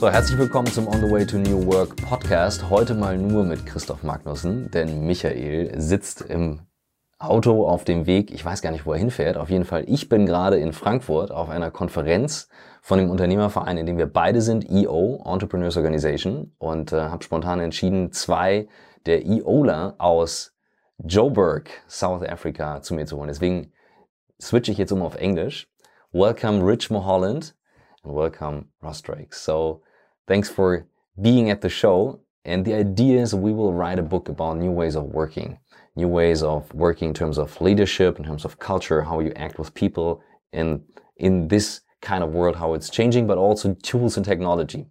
So, herzlich willkommen zum On the Way to New Work Podcast. Heute mal nur mit Christoph Magnussen, denn Michael sitzt im Auto auf dem Weg, ich weiß gar nicht, wo er hinfährt. Auf jeden Fall, ich bin gerade in Frankfurt auf einer Konferenz von dem Unternehmerverein, in dem wir beide sind, EO, Entrepreneurs Organization, und äh, habe spontan entschieden, zwei der EOler aus Joburg, South Africa, zu mir zu holen. Deswegen switche ich jetzt um auf Englisch. Welcome Rich Mulholland and welcome Ross Drake. So thanks for being at the show. And the idea is we will write a book about new ways of working, new ways of working in terms of leadership, in terms of culture, how you act with people in, in this kind of world, how it's changing, but also tools and technology.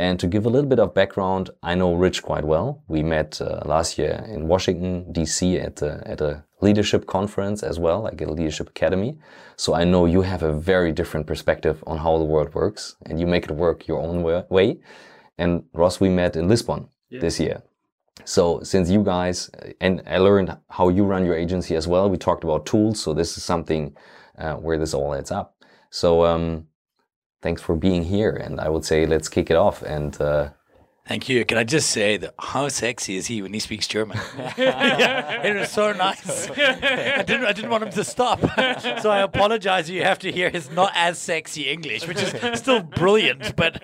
And to give a little bit of background, I know Rich quite well. We met uh, last year in Washington, DC at a, at a leadership conference as well, like a leadership academy. So I know you have a very different perspective on how the world works and you make it work your own way. And Ross, we met in Lisbon yeah. this year. So since you guys, and I learned how you run your agency as well, we talked about tools. So this is something uh, where this all adds up. So um, thanks for being here. And I would say let's kick it off and uh, Thank you. Can I just say that how sexy is he when he speaks German? yeah, it was so nice. I didn't. I didn't want him to stop, so I apologize. You have to hear his not as sexy English, which is still brilliant. But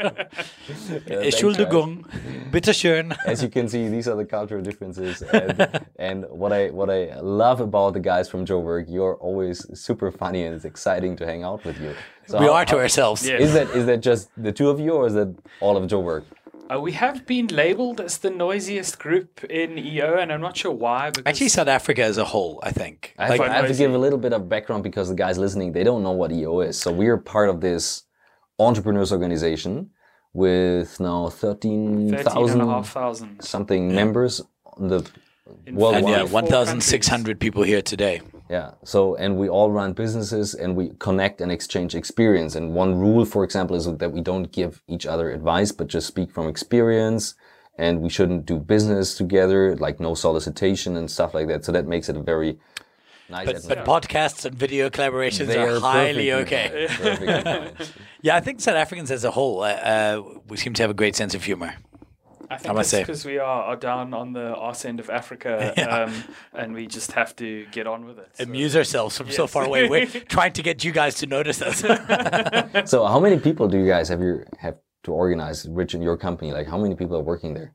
Entschuldigung, bitteschön. As you can see, these are the cultural differences, and, and what I what I love about the guys from Joburg, you're always super funny and it's exciting to hang out with you. So we how, are to how, ourselves. Is that is that just the two of you, or is that all of Joburg? Uh, we have been labeled as the noisiest group in EO, and I'm not sure why. Actually, South Africa as a whole, I think. I, like, I have to give a little bit of background because the guys listening, they don't know what EO is. So we're part of this entrepreneurs organization with now 13,000 something yeah. members on the worldwide. And yeah, 1,600 people here today. Yeah. So, and we all run businesses and we connect and exchange experience. And one rule, for example, is that we don't give each other advice, but just speak from experience. And we shouldn't do business together, like no solicitation and stuff like that. So that makes it a very nice. But, but podcasts and video collaborations they are, are highly okay. yeah, I think South Africans as a whole, uh, uh, we seem to have a great sense of humor. I think it's because we are, are down on the arse end of Africa, yeah. um, and we just have to get on with it. So. Amuse ourselves from yes. so far away. We're trying to get you guys to notice us. so, how many people do you guys have you have to organize? Rich in your company, like how many people are working there?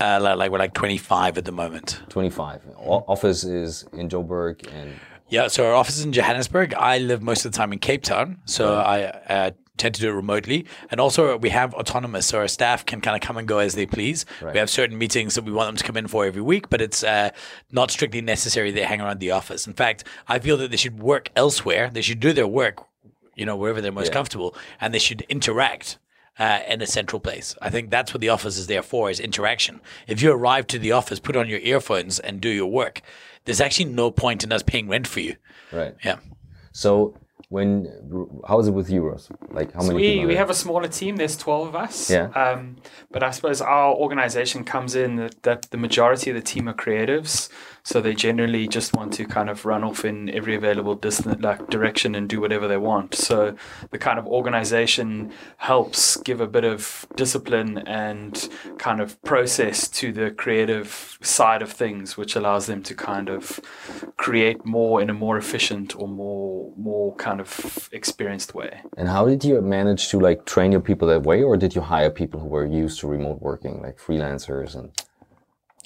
Uh, like, like, we're like 25 at the moment. 25. O- office is in Joburg and. Yeah, so our office is in Johannesburg. I live most of the time in Cape Town, so right. I uh, tend to do it remotely. And also, we have autonomous, so our staff can kind of come and go as they please. Right. We have certain meetings that we want them to come in for every week, but it's uh, not strictly necessary they hang around the office. In fact, I feel that they should work elsewhere. They should do their work, you know, wherever they're most yeah. comfortable, and they should interact. Uh, in a central place. I think that's what the office is there for is interaction. If you arrive to the office, put on your earphones and do your work, there's actually no point in us paying rent for you. Right. Yeah. So when how is it with euros like how so many we, we have a smaller team there's 12 of us. Yeah. Um, but i suppose our organization comes in that, that the majority of the team are creatives so they generally just want to kind of run off in every available distant like direction and do whatever they want. So the kind of organization helps give a bit of discipline and kind of process to the creative side of things, which allows them to kind of create more in a more efficient or more more kind of experienced way. And how did you manage to like train your people that way, or did you hire people who were used to remote working, like freelancers and?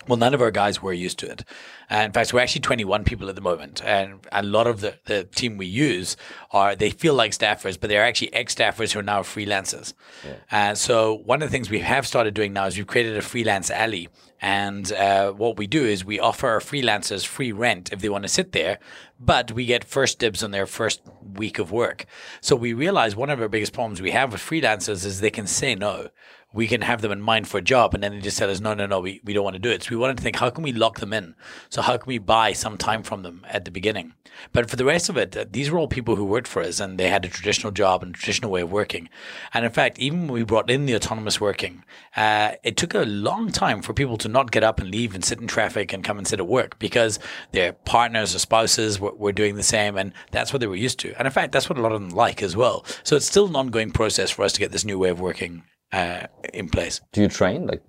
Well, none of our guys were used to it. And in fact, we're actually 21 people at the moment. And a lot of the, the team we use are, they feel like staffers, but they're actually ex staffers who are now freelancers. Yeah. And so, one of the things we have started doing now is we've created a freelance alley. And uh, what we do is we offer our freelancers free rent if they want to sit there, but we get first dibs on their first week of work. So we realize one of our biggest problems we have with freelancers is they can say no we can have them in mind for a job and then they just tell us no no no we, we don't want to do it. So we wanted to think how can we lock them in? So how can we buy some time from them at the beginning? But for the rest of it these were all people who worked for us and they had a traditional job and a traditional way of working. And in fact even when we brought in the autonomous working uh, it took a long time for people to not get up and leave and sit in traffic and come and sit at work because their partners or spouses were, were doing the same and that's what they were used to. And in fact that's what a lot of them like as well. So it's still an ongoing process for us to get this new way of working uh, in place. Do you train? Like,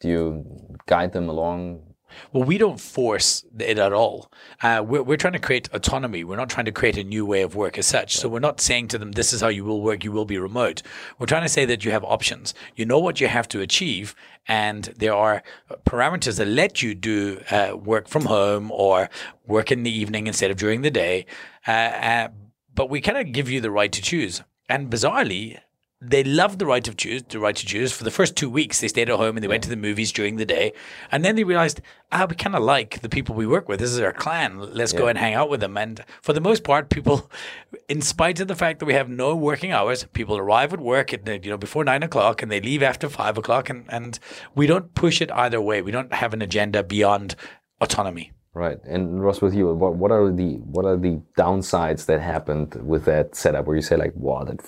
do you guide them along well, we don't force it at all. Uh, we're, we're trying to create autonomy. We're not trying to create a new way of work as such. So we're not saying to them, this is how you will work, you will be remote. We're trying to say that you have options. You know what you have to achieve, and there are parameters that let you do uh, work from home or work in the evening instead of during the day. Uh, uh but we kind of give you the right to choose. And bizarrely, they loved the right to choose, the right to choose. For the first two weeks, they stayed at home and they went to the movies during the day, and then they realized, ah, we kind of like the people we work with. This is our clan. Let's yeah. go and hang out with them. And for the most part, people, in spite of the fact that we have no working hours, people arrive at work at you know before nine o'clock and they leave after five o'clock, and and we don't push it either way. We don't have an agenda beyond autonomy. Right, and Ross, with you, what, what are the what are the downsides that happened with that setup where you say like, wow, that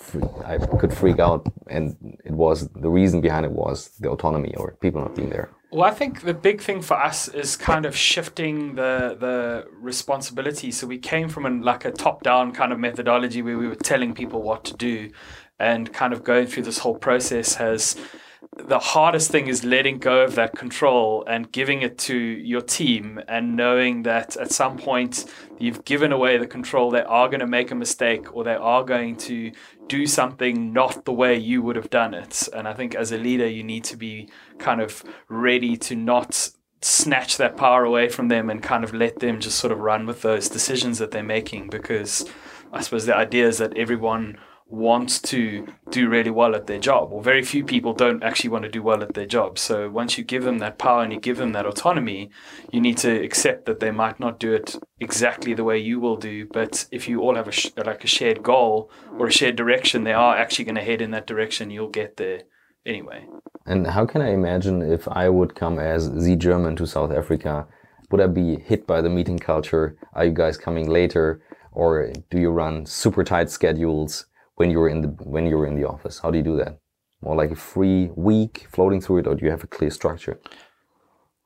I could freak out, and it was the reason behind it was the autonomy or people not being there. Well, I think the big thing for us is kind of shifting the the responsibility. So we came from an, like a top down kind of methodology where we were telling people what to do, and kind of going through this whole process has the hardest thing is letting go of that control and giving it to your team and knowing that at some point you've given away the control they are going to make a mistake or they are going to do something not the way you would have done it. And i think as a leader you need to be kind of ready to not snatch that power away from them and kind of let them just sort of run with those decisions that they're making because i suppose the idea is that everyone wants to do really well at their job, or very few people don't actually want to do well at their job. So once you give them that power and you give them that autonomy, you need to accept that they might not do it exactly the way you will do. But if you all have a sh- like a shared goal or a shared direction, they are actually going to head in that direction. You'll get there anyway. And how can I imagine if I would come as the German to South Africa? Would I be hit by the meeting culture? Are you guys coming later? Or do you run super tight schedules? When you're in the when you're in the office? How do you do that? More like a free week floating through it, or do you have a clear structure?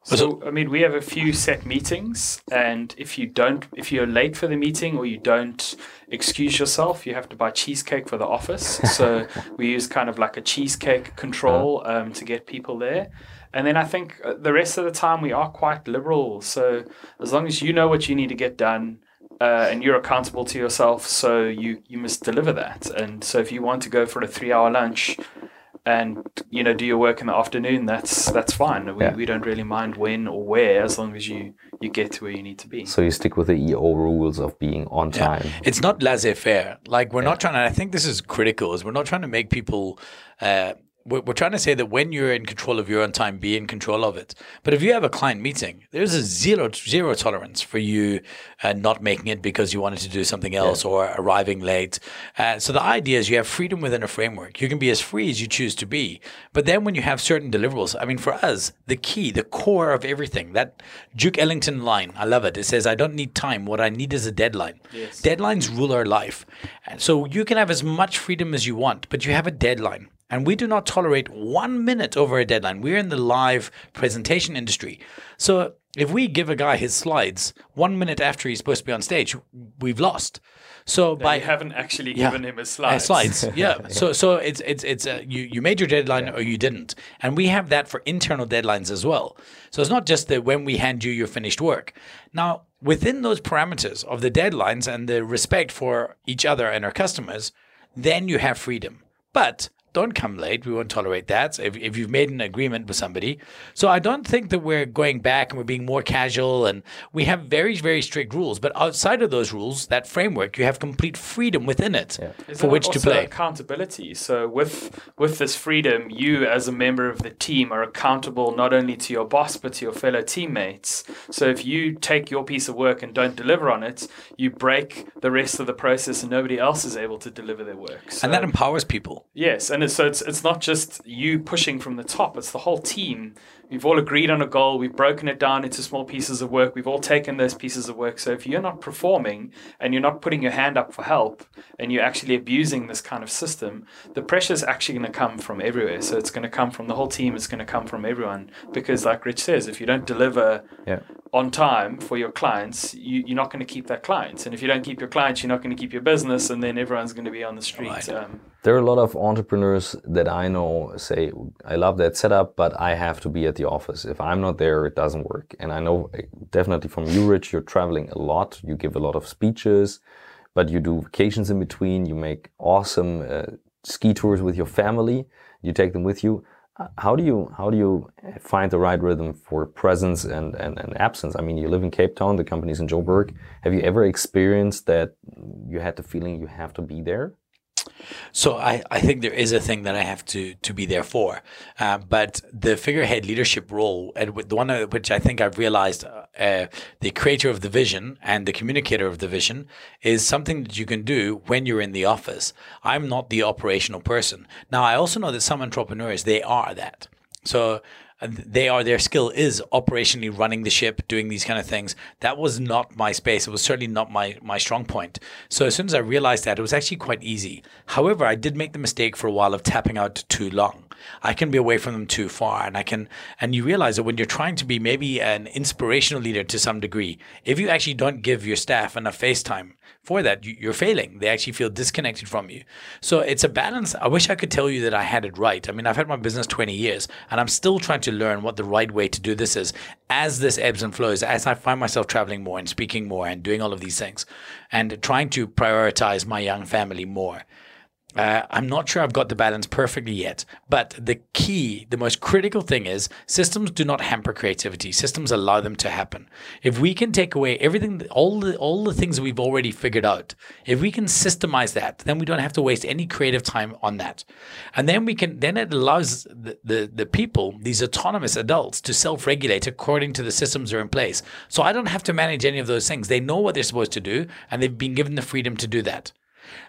So, I mean, we have a few set meetings, and if you don't, if you're late for the meeting or you don't excuse yourself, you have to buy cheesecake for the office. So we use kind of like a cheesecake control uh-huh. um, to get people there. And then I think uh, the rest of the time we are quite liberal. So as long as you know what you need to get done, uh, and you're accountable to yourself, so you you must deliver that. And so if you want to go for a three hour lunch and you know do your work in the afternoon, that's that's fine. We, yeah. we don't really mind when or where as long as you you get to where you need to be. So you stick with the EO rules of being on time. Yeah. It's not laissez faire. Like we're yeah. not trying to. I think this is critical. Is we're not trying to make people. Uh, we're, we're trying to say that when you're in control of your own time, be in control of it. But if you have a client meeting, there's a zero zero tolerance for you uh, not making it because you wanted to do something else yeah. or arriving late. Uh, so the idea is you have freedom within a framework. You can be as free as you choose to be. But then when you have certain deliverables, I mean, for us, the key, the core of everything, that Duke Ellington line, I love it. It says, "I don't need time. What I need is a deadline." Yes. Deadlines rule our life, so you can have as much freedom as you want, but you have a deadline. And we do not tolerate one minute over a deadline. We're in the live presentation industry. So if we give a guy his slides one minute after he's supposed to be on stage, we've lost. So by you haven't actually yeah, given him his slides. Uh, slides, yeah. So so it's it's it's uh, you you made your deadline yeah. or you didn't, and we have that for internal deadlines as well. So it's not just that when we hand you your finished work. Now within those parameters of the deadlines and the respect for each other and our customers, then you have freedom. But don't come late. We won't tolerate that if, if you've made an agreement with somebody. So I don't think that we're going back and we're being more casual. And we have very, very strict rules. But outside of those rules, that framework, you have complete freedom within it yeah. for which to play. accountability. So with with this freedom, you as a member of the team are accountable not only to your boss but to your fellow teammates. So if you take your piece of work and don't deliver on it, you break the rest of the process, and nobody else is able to deliver their work. So, and that empowers people. Yes, and so it's it's not just you pushing from the top; it's the whole team we've all agreed on a goal, we've broken it down into small pieces of work, we've all taken those pieces of work. So if you're not performing and you're not putting your hand up for help and you're actually abusing this kind of system, the pressure is actually going to come from everywhere. So it's going to come from the whole team, it's going to come from everyone. Because, like Rich says, if you don't deliver yeah. on time for your clients, you, are not going to keep that client. And if you don't keep your clients, you're not going to keep your business, and then everyone's going to be on the street. Right. Um, there are a lot of entrepreneurs that I know say, I love that setup, but I have to be at the office. If I'm not there, it doesn't work. And I know eh, definitely from you, Rich, you're traveling a lot. You give a lot of speeches, but you do vacations in between. You make awesome uh, ski tours with your family. You take them with you. How do you how do you find the right rhythm for presence and, and, and absence? I mean, you live in Cape Town, the company's in Joburg. Have you ever experienced that you had the feeling you have to be there? So I, I think there is a thing that I have to to be there for, uh, but the figurehead leadership role, and the one which I think I've realized, uh, uh, the creator of the vision and the communicator of the vision is something that you can do when you're in the office. I'm not the operational person. Now I also know that some entrepreneurs they are that. So they are their skill is operationally running the ship, doing these kind of things. That was not my space. It was certainly not my my strong point. So as soon as I realized that, it was actually quite easy. However, I did make the mistake for a while of tapping out too long. I can be away from them too far, and I can. And you realize that when you're trying to be maybe an inspirational leader to some degree, if you actually don't give your staff enough face time, for that, you're failing. They actually feel disconnected from you. So it's a balance. I wish I could tell you that I had it right. I mean, I've had my business 20 years and I'm still trying to learn what the right way to do this is as this ebbs and flows, as I find myself traveling more and speaking more and doing all of these things and trying to prioritize my young family more. Uh, I'm not sure I've got the balance perfectly yet, but the key, the most critical thing is systems do not hamper creativity. Systems allow them to happen. If we can take away everything, all the all the things we've already figured out, if we can systemize that, then we don't have to waste any creative time on that, and then we can then it allows the the, the people, these autonomous adults, to self-regulate according to the systems that are in place. So I don't have to manage any of those things. They know what they're supposed to do, and they've been given the freedom to do that.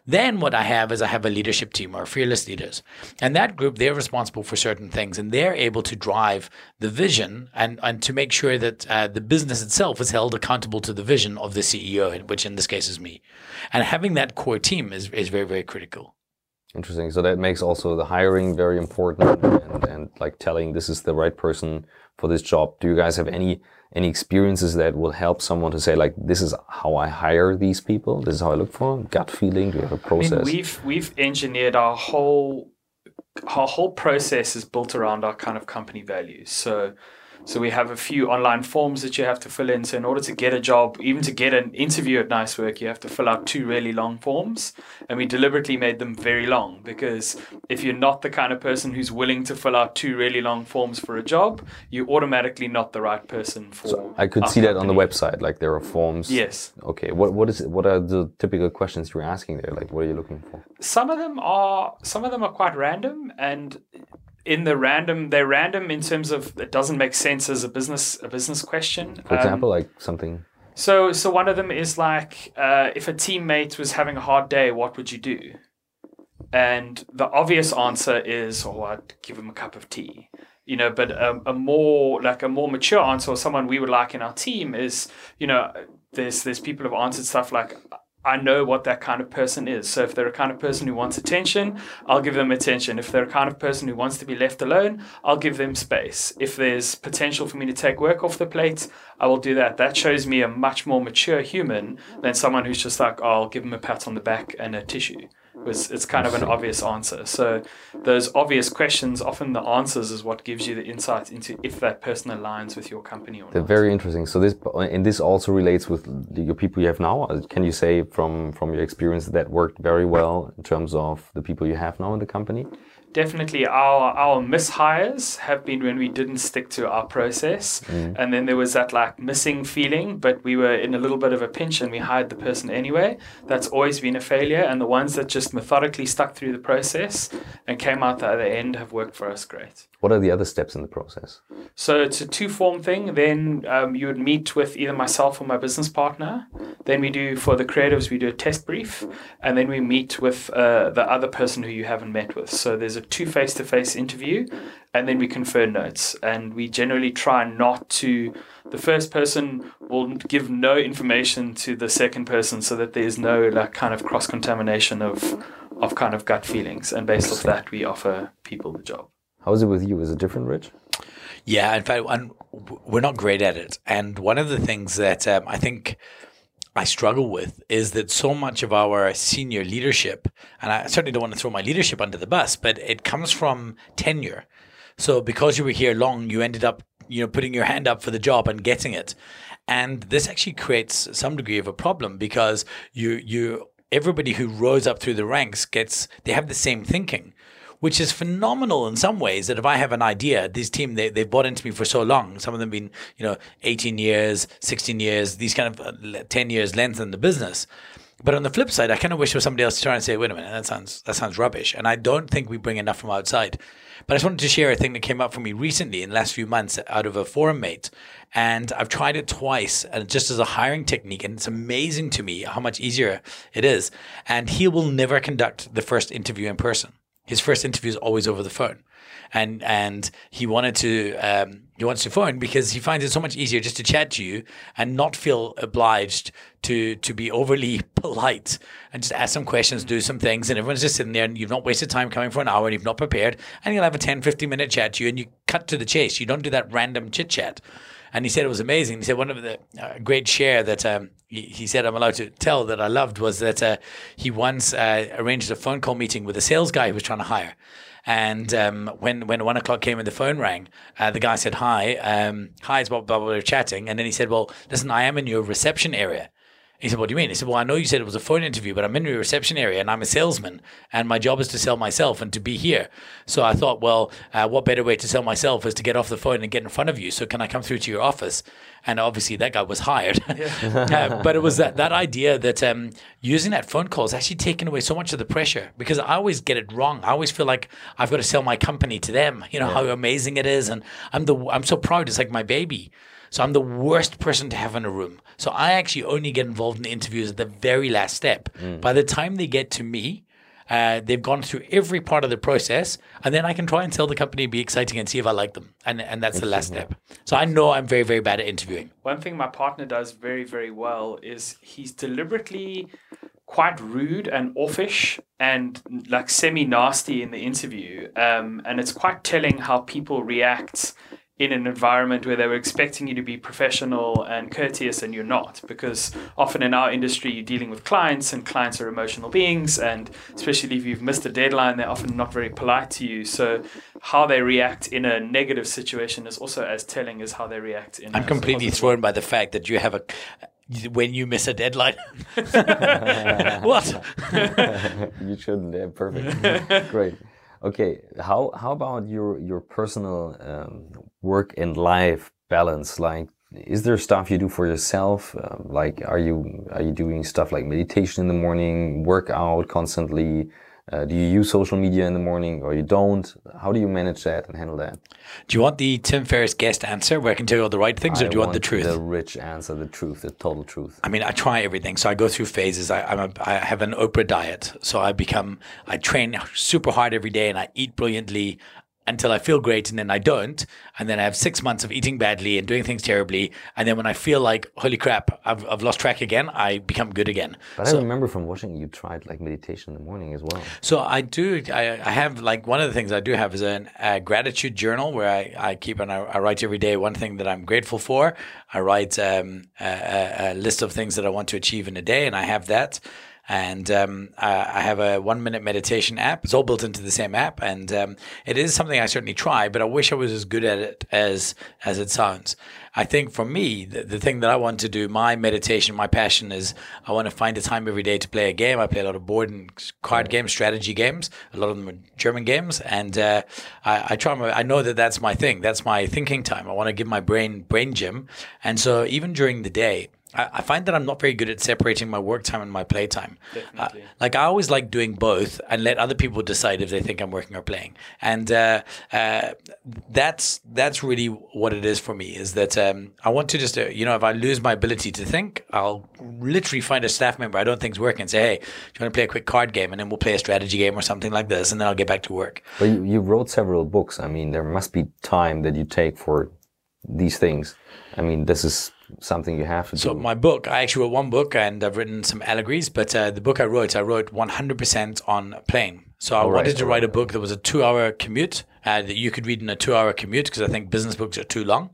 Then what I have is I have a leadership team or fearless leaders. And that group, they're responsible for certain things and they're able to drive the vision and, and to make sure that uh, the business itself is held accountable to the vision of the CEO, which in this case is me. And having that core team is, is very, very critical. Interesting. So that makes also the hiring very important and, and like telling this is the right person for this job. Do you guys have any any experiences that will help someone to say like this is how I hire these people this is how I look for them gut feeling do you have a process I mean, we've we've engineered our whole our whole process is built around our kind of company values. So so we have a few online forms that you have to fill in. So in order to get a job, even to get an interview at Nice Work, you have to fill out two really long forms. And we deliberately made them very long because if you're not the kind of person who's willing to fill out two really long forms for a job, you're automatically not the right person for. So I could see company. that on the website. Like there are forms. Yes. Okay. What what is it, what are the typical questions you're asking there? Like what are you looking for? Some of them are some of them are quite random and in the random they're random in terms of it doesn't make sense as a business a business question. For example um, like something. So so one of them is like uh, if a teammate was having a hard day what would you do? And the obvious answer is oh i'd give him a cup of tea. You know but a, a more like a more mature answer or someone we would like in our team is you know there's there's people who've answered stuff like I know what that kind of person is. So if they're a kind of person who wants attention, I'll give them attention. If they're a kind of person who wants to be left alone, I'll give them space. If there's potential for me to take work off the plate, I will do that. That shows me a much more mature human than someone who's just like, oh, I'll give them a pat on the back and a tissue was it's kind of an obvious answer. So those obvious questions, often the answers is what gives you the insight into if that person aligns with your company or They're not. very interesting. So this and this also relates with your people you have now. Uh, can you say from from your experience that worked very well in terms of the people you have now in the company? Definitely our our mishires have been when we didn't stick to our process mm. and then there was that like missing feeling but we were in a little bit of a pinch and we hired the person anyway that's always been a failure and the ones that just methodically stuck through the process and came out the other end have worked for us great what are the other steps in the process? So it's a two form thing. Then um, you would meet with either myself or my business partner. Then we do, for the creatives, we do a test brief. And then we meet with uh, the other person who you haven't met with. So there's a two face to face interview, and then we confer notes. And we generally try not to, the first person will give no information to the second person so that there's no like kind of cross contamination of, of kind of gut feelings. And based off that, we offer people the job. How is it with you? Is it different, Rich? Yeah, in fact, we're not great at it. And one of the things that um, I think I struggle with is that so much of our senior leadership, and I certainly don't want to throw my leadership under the bus, but it comes from tenure. So because you were here long, you ended up, you know, putting your hand up for the job and getting it. And this actually creates some degree of a problem because you you everybody who rose up through the ranks gets they have the same thinking which is phenomenal in some ways. That if I have an idea, this team they they've bought into me for so long. Some of them been you know 18 years, 16 years, these kind of uh, 10 years length in the business. But on the flip side, I kind of wish there was somebody else to try and say, "Wait a minute, that sounds that sounds rubbish," and I don't think we bring enough from outside. But I just wanted to share a thing that came up for me recently in the last few months out of a forum mate. And I've tried it twice and just as a hiring technique. And it's amazing to me how much easier it is. And he will never conduct the first interview in person his first interview is always over the phone, and and he wanted to um, he wants to phone because he finds it so much easier just to chat to you and not feel obliged to to be overly polite and just ask some questions, do some things, and everyone's just sitting there and you've not wasted time coming for an hour and you've not prepared, and you'll have a 10, 15 minute chat to you and you cut to the chase. You don't do that random chit chat. And he said it was amazing. He said one of the uh, great share that um, he, he, said I'm allowed to tell that I loved was that uh, he once uh, arranged a phone call meeting with a sales guy who was trying to hire. And um, when when one o'clock came and the phone rang, uh, the guy said, "Hi, um, hi, it's Bob. Bob. We are chatting." And then he said, "Well, listen, I am in your reception area." He said, What do you mean? He said, Well, I know you said it was a phone interview, but I'm in the reception area and I'm a salesman and my job is to sell myself and to be here. So I thought, Well, uh, what better way to sell myself is to get off the phone and get in front of you. So can I come through to your office? And obviously that guy was hired. uh, but it was that, that idea that um, using that phone call is actually taking away so much of the pressure because I always get it wrong. I always feel like I've got to sell my company to them, you know, yeah. how amazing it is. And I'm the, I'm so proud. It's like my baby. So I'm the worst person to have in a room. So I actually only get involved in interviews at the very last step. Mm. By the time they get to me, uh, they've gone through every part of the process, and then I can try and sell the company, be exciting, and see if I like them. And and that's the last step. So I know I'm very very bad at interviewing. One thing my partner does very very well is he's deliberately quite rude and offish and like semi nasty in the interview, um, and it's quite telling how people react in an environment where they were expecting you to be professional and courteous and you're not because often in our industry you're dealing with clients and clients are emotional beings and especially if you've missed a deadline they're often not very polite to you so how they react in a negative situation is also as telling as how they react in I'm completely thrown by the fact that you have a when you miss a deadline. what? you shouldn't. Yeah, perfect. Great. Okay, how how about your your personal um, work and life balance? Like, is there stuff you do for yourself? Um, like, are you are you doing stuff like meditation in the morning, workout constantly? Uh, do you use social media in the morning or you don't? How do you manage that and handle that? Do you want the Tim Ferriss guest answer where I can tell you all the right things, or do you want, want, the truth? The rich answer, the truth, the total truth. I mean, I try everything. So I go through phases. I, I'm a, I have an Oprah diet. So I become, I train super hard every day and I eat brilliantly until I feel great and then I don't. And then I have six months of eating badly and doing things terribly. And then when I feel like, holy crap, I've, I've lost track again, I become good again. But so, I remember from watching you tried like meditation in the morning as well. So I do, I, I have like one of the things I do have is a, a gratitude journal where I, I keep and I, I, write every day one thing that I'm grateful for. I write um, a, a list of things that I want to achieve in a day and I have that and um, I have a one minute meditation app. It's all built into the same app, and um, it is something I certainly try. But I wish I was as good at it as as it sounds. I think for me, the, the thing that I want to do, my meditation, my passion is I want to find a time every day to play a game. I play a lot of board and card games, strategy games. A lot of them are German games, and uh, I, I try. My, I know that that's my thing. That's my thinking time. I want to give my brain brain gym, and so even during the day. I, I, find that I'm not very good at separating my work time and my playtime. Uh, like I always like doing both and let other people decide if they think I'm working or playing. And uh, uh, that's that's really what it is for me. Is that um, I want to just uh, you know if I lose my ability to think, I'll literally find a staff member I don't think's working and say, hey, do you want to play a quick card game and then we'll play a strategy game or something like this, and then I'll get back to work. But you, you wrote several books. I mean, there must be time that you take for these things. I mean, this is something you have to so do. So my book, I actually wrote one book and I've written some allegories, but uh, the book I wrote, I wrote 100% on plane. So I wanted to write a book that was a two-hour commute uh, that you could read in a two-hour commute because I think business books are too long.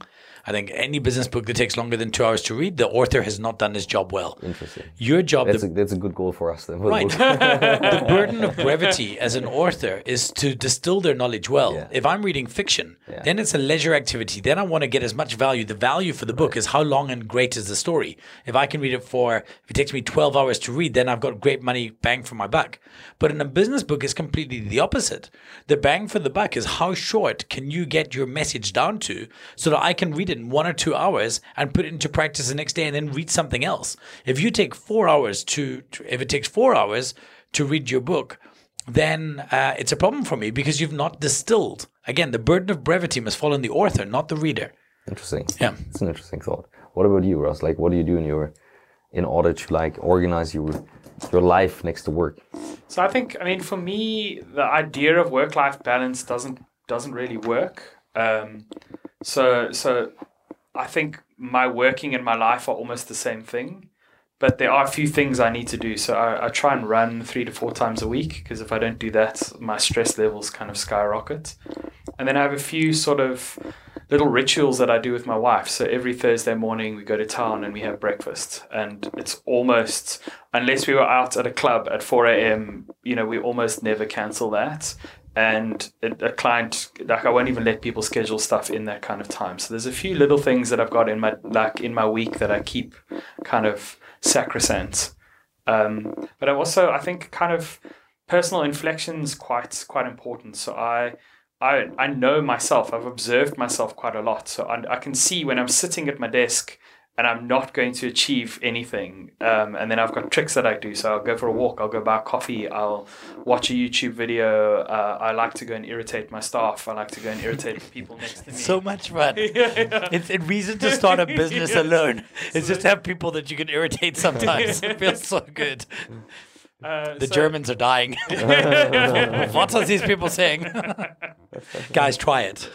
I think any business book that takes longer than two hours to read, the author has not done his job well. Interesting. Your job. That's, the, a, that's a good goal for us then. Right. the burden of brevity as an author is to distill their knowledge well. Yeah. If I'm reading fiction, yeah. then it's a leisure activity. Then I want to get as much value. The value for the book right. is how long and great is the story. If I can read it for, if it takes me 12 hours to read, then I've got great money bang for my buck. But in a business book, it's completely the opposite. The bang for the buck is how short can you get your message down to so that I can read it in one or two hours and put it into practice the next day and then read something else. If you take four hours to, to if it takes four hours to read your book, then uh, it's a problem for me because you've not distilled. Again, the burden of brevity must fall on the author, not the reader. Interesting. Yeah, it's an interesting thought. What about you, Ross? Like, what do you do in your in order to like organize your your life next to work? So I think, I mean, for me, the idea of work life balance doesn't doesn't really work. Um, so so I think my working and my life are almost the same thing, but there are a few things I need to do. So I, I try and run three to four times a week because if I don't do that, my stress levels kind of skyrocket. And then I have a few sort of little rituals that I do with my wife. So every Thursday morning we go to town and we have breakfast, and it's almost unless we were out at a club at four a.m. You know, we almost never cancel that and a client like I won't even let people schedule stuff in that kind of time. So there's a few little things that I've got in my like in my week that I keep kind of sacrosanct. Um, but I also I think kind of personal inflections quite quite important. So I I I know myself. I've observed myself quite a lot. So I, I can see when I'm sitting at my desk and I'm not going to achieve anything. Um, and then I've got tricks that I do. So I'll go for a walk, I'll go buy a coffee, I'll watch a YouTube video. Uh, I like to go and irritate my staff. I like to go and irritate the people next to me. So much fun. yeah, yeah. It's a reason to start a business yeah. alone. It's so, just have people that you can irritate sometimes. it feels so good. Uh, the so, Germans are dying. what are these people saying? Guys, try it.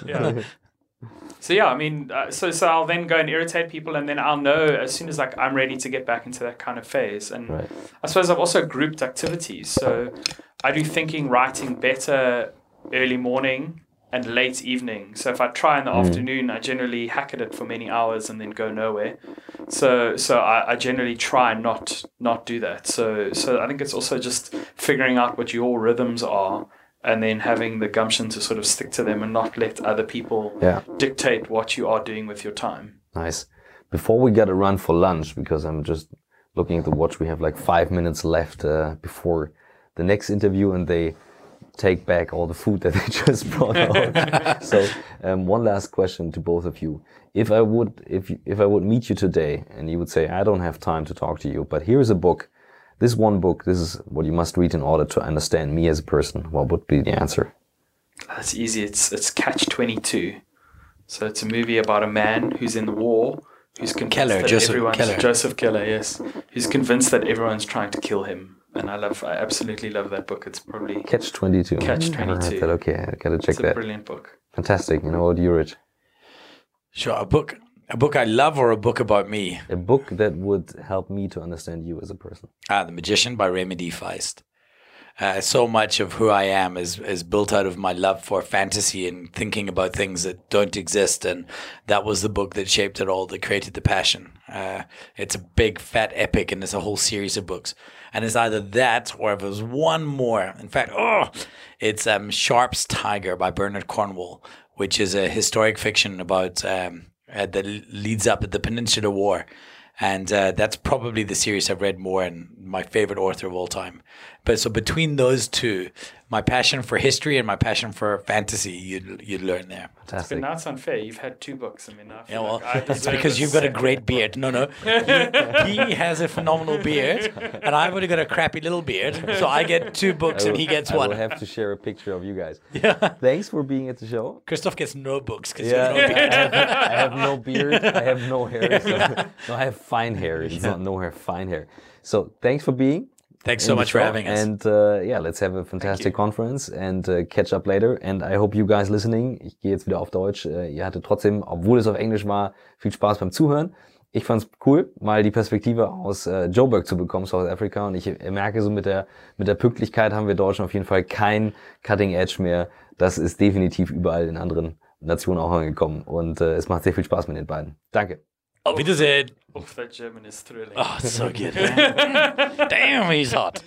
So yeah, I mean, uh, so so I'll then go and irritate people, and then I'll know as soon as like I'm ready to get back into that kind of phase. And right. I suppose I've also grouped activities. So I do thinking, writing better early morning and late evening. So if I try in the mm. afternoon, I generally hack at it for many hours and then go nowhere. So so I, I generally try not not do that. So so I think it's also just figuring out what your rhythms are and then having the gumption to sort of stick to them and not let other people yeah. dictate what you are doing with your time. Nice. Before we get a run for lunch, because I'm just looking at the watch, we have like five minutes left uh, before the next interview, and they take back all the food that they just brought out. so, um, one last question to both of you: If I would, if if I would meet you today, and you would say, "I don't have time to talk to you, but here's a book this one book, this is what you must read in order to understand me as a person. What would be the answer? That's easy. It's it's Catch Twenty Two. So it's a movie about a man who's in the war, who's convinced Keller, that Joseph everyone's Keller. Joseph Heller, yes, who's convinced that everyone's trying to kill him. And I love, I absolutely love that book. It's probably Catch Twenty Two. Catch Twenty Two. Okay, I gotta check it's that. brilliant book. Fantastic. You know what, you Rich? Sure, a book a book I love or a book about me? A book that would help me to understand you as a person. Ah, The Magician by Raymond E. Feist. Uh, so much of who I am is is built out of my love for fantasy and thinking about things that don't exist, and that was the book that shaped it all, that created the passion. Uh, it's a big fat epic, and it's a whole series of books. And it's either that or if there's one more. In fact, oh, it's um, Sharpe's Tiger by Bernard Cornwell, which is a historic fiction about um, uh, that leads up at the Peninsular War. And uh, that's probably the series I've read more and my favorite author of all time. But so between those two, my passion for history and my passion for fantasy. You you learn there. Fantastic. But that's unfair. You've had two books. I mean, I yeah, well, like it's because you've got a great beard. No, no, he, he, has a phenomenal beard, and I've only got a crappy little beard. So I get two books, will, and he gets I one. I will have to share a picture of you guys. Yeah. Thanks for being at the show. Christoph gets no books because yeah. no beard. I, have, I have, no beard. I have no hair. So, no, I have fine hair. It's yeah. not no hair, fine hair. So thanks for being. Thanks so much for having us. And uh, yeah, let's have a fantastic conference and uh, catch up later. And I hope you guys listening. Ich gehe jetzt wieder auf Deutsch. Uh, ihr hattet trotzdem, obwohl es auf Englisch war, viel Spaß beim Zuhören. Ich fand's cool, mal die Perspektive aus äh, Joburg zu bekommen, South Africa. Und ich merke so mit der mit der Pünktlichkeit haben wir Deutschen auf jeden Fall kein Cutting Edge mehr. Das ist definitiv überall in anderen Nationen auch angekommen. Und äh, es macht sehr viel Spaß mit den beiden. Danke. Auf Wiedersehen. Oh, that German is thrilling. Oh, it's ah, so good. Er. Damn, he's hot.